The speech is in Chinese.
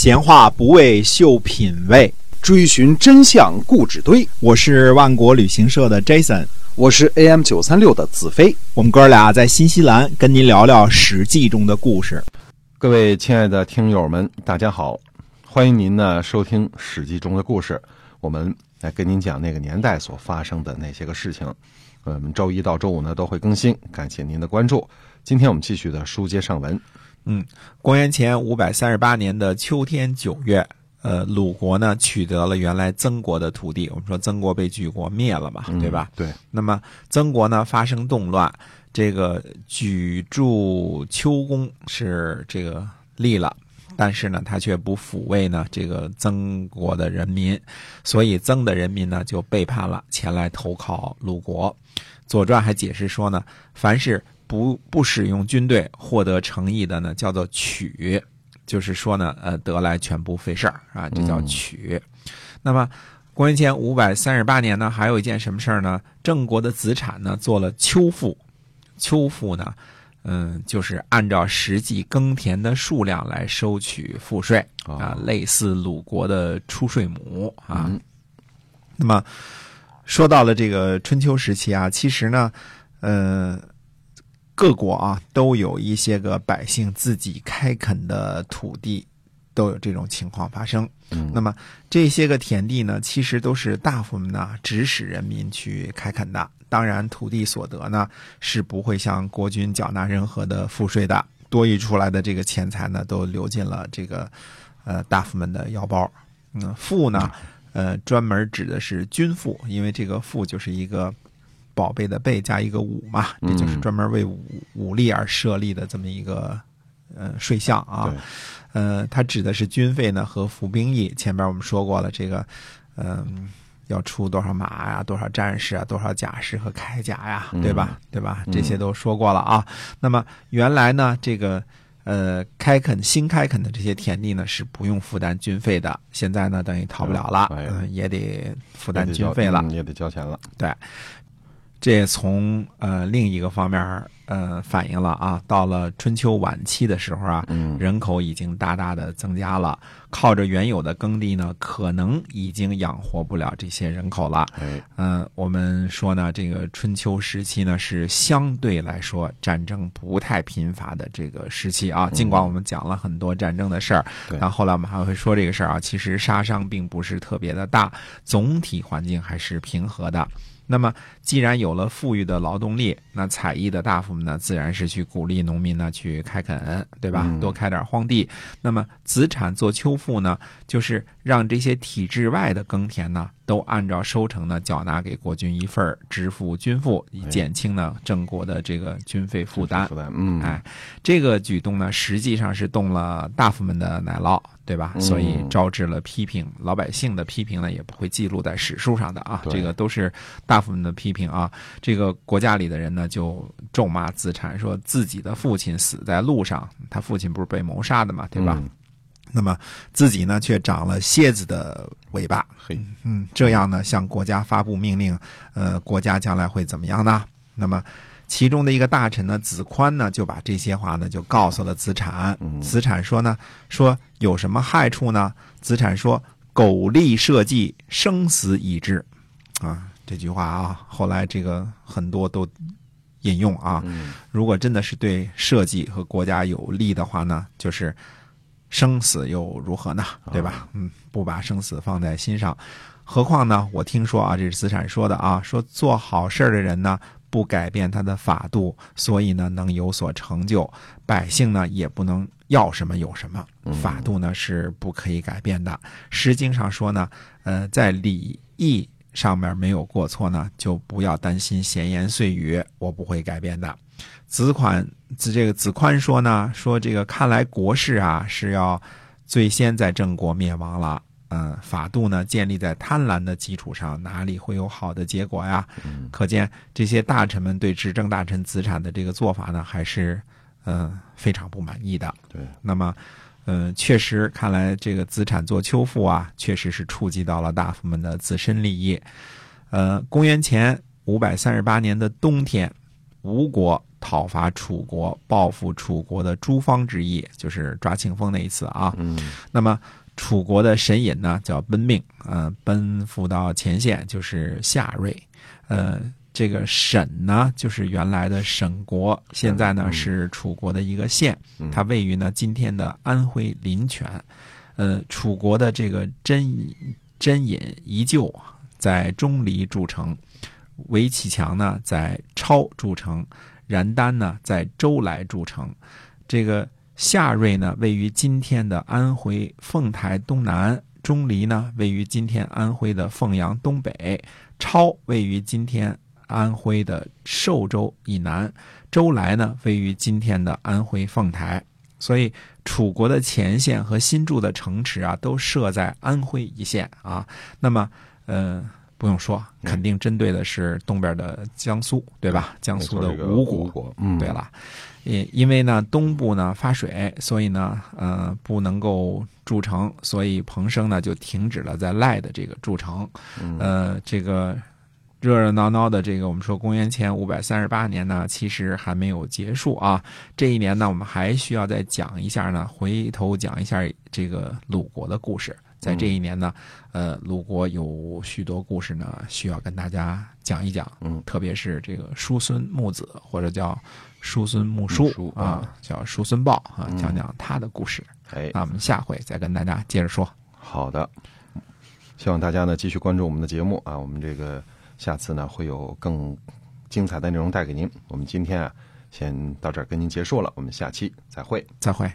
闲话不为秀品味，追寻真相故纸堆。我是万国旅行社的 Jason，我是 AM 九三六的子飞。我们哥俩在新西兰跟您聊聊《史记》中的故事。各位亲爱的听友们，大家好，欢迎您呢收听《史记》中的故事。我们来跟您讲那个年代所发生的那些个事情。我们周一到周五呢都会更新，感谢您的关注。今天我们继续的书接上文。嗯，公元前五百三十八年的秋天九月，呃，鲁国呢取得了原来曾国的土地。我们说曾国被莒国灭了嘛，对吧？对。那么曾国呢发生动乱，这个莒筑丘公是这个立了，但是呢他却不抚慰呢这个曾国的人民，所以曾的人民呢就背叛了，前来投靠鲁国。《左传》还解释说呢，凡是。不不使用军队获得诚意的呢，叫做取，就是说呢，呃，得来全不费事儿啊，这叫取。那么，公元前五百三十八年呢，还有一件什么事儿呢？郑国的子产呢做了秋赋，秋赋呢，嗯，就是按照实际耕田的数量来收取赋税啊，类似鲁国的出税亩啊。那么，说到了这个春秋时期啊，其实呢，呃。各国啊，都有一些个百姓自己开垦的土地，都有这种情况发生。嗯，那么这些个田地呢，其实都是大夫们呢指使人民去开垦的。当然，土地所得呢是不会向国君缴纳任何的赋税的。多余出来的这个钱财呢，都流进了这个呃大夫们的腰包。嗯，赋呢，呃，专门指的是军赋，因为这个赋就是一个。宝贝的贝加一个武嘛，这就是专门为武武力而设立的这么一个呃税项啊。呃，它指的是军费呢和服兵役。前边我们说过了，这个嗯要出多少马呀，多少战士啊，多少甲士和铠甲呀，对吧？对吧？这些都说过了啊。那么原来呢，这个呃开垦新开垦的这些田地呢是不用负担军费的，现在呢等于逃不了了，嗯，也得负担军费了，也得交钱了，对。这也从呃另一个方面呃反映了啊，到了春秋晚期的时候啊，人口已经大大的增加了，靠着原有的耕地呢，可能已经养活不了这些人口了。嗯，我们说呢，这个春秋时期呢是相对来说战争不太频繁的这个时期啊。尽管我们讲了很多战争的事儿，但后来我们还会说这个事儿啊，其实杀伤并不是特别的大，总体环境还是平和的。那么，既然有了富裕的劳动力，那采邑的大夫们呢，自然是去鼓励农民呢去开垦，对吧？多开点荒地。那么子产做秋赋呢，就是让这些体制外的耕田呢。都按照收成呢缴纳给国君一份支付军赋，以减轻呢郑国的这个军费负担。嗯，哎，这个举动呢实际上是动了大夫们的奶酪，对吧？所以招致了批评。老百姓的批评呢也不会记录在史书上的啊，这个都是大夫们的批评啊。这个国家里的人呢就咒骂子产，说自己的父亲死在路上，他父亲不是被谋杀的嘛，对吧？那么自己呢，却长了蝎子的尾巴。嘿，嗯，这样呢，向国家发布命令，呃，国家将来会怎么样呢？那么，其中的一个大臣呢，子宽呢，就把这些话呢，就告诉了子产。子产说呢，说有什么害处呢？子产说：“苟利社稷，生死以至。”啊，这句话啊，后来这个很多都引用啊。如果真的是对社稷和国家有利的话呢，就是。生死又如何呢？对吧？嗯，不把生死放在心上，何况呢？我听说啊，这是资产说的啊，说做好事的人呢，不改变他的法度，所以呢，能有所成就。百姓呢，也不能要什么有什么，法度呢是不可以改变的。《诗经》上说呢，呃，在礼义上面没有过错呢，就不要担心闲言碎语，我不会改变的。子款子这个子宽说呢，说这个看来国事啊是要最先在郑国灭亡了。嗯，法度呢建立在贪婪的基础上，哪里会有好的结果呀？可见这些大臣们对执政大臣子产的这个做法呢，还是嗯非常不满意的。对，那么嗯，确实看来这个子产做秋赋啊，确实是触及到了大夫们的自身利益。呃，公元前五百三十八年的冬天。吴国讨伐楚国、报复楚国的诸方之役，就是抓庆丰那一次啊。嗯。那么楚国的神隐呢，叫奔命，呃，奔赴到前线就是夏瑞，呃，这个沈呢，就是原来的沈国，现在呢嗯是楚国的一个县，嗯。它位于呢今天的安徽临泉。呃，楚国的这个真真隐依旧在钟离筑城，韦启强呢在超筑城，然丹呢在周来筑城。这个夏瑞呢位于今天的安徽凤台东南，钟离呢位于今天安徽的凤阳东北，超位于今天安徽的寿州以南，周来呢位于今天的安徽凤台。所以，楚国的前线和新筑的城池啊，都设在安徽一线啊。那么，呃，不用说，肯定针对的是东边的江苏，对吧？江苏的吴国。国，嗯，对了，因因为呢东部呢发水，所以呢呃不能够筑城，所以彭生呢就停止了在赖的这个筑城。嗯呃，这个热热闹闹的这个我们说公元前五百三十八年呢，其实还没有结束啊。这一年呢，我们还需要再讲一下呢，回头讲一下这个鲁国的故事。在这一年呢，呃，鲁国有许多故事呢，需要跟大家讲一讲。嗯，特别是这个叔孙木子，或者叫叔孙木叔叔啊啊，叫叔孙豹啊，嗯讲讲他的故事。哎，那我们下回再跟大家接着说。好的，希望大家呢继续关注我们的节目啊，我们这个下次呢会有更精彩的内容带给您。我们今天啊先到这儿跟您结束了，我们下期再会。再会。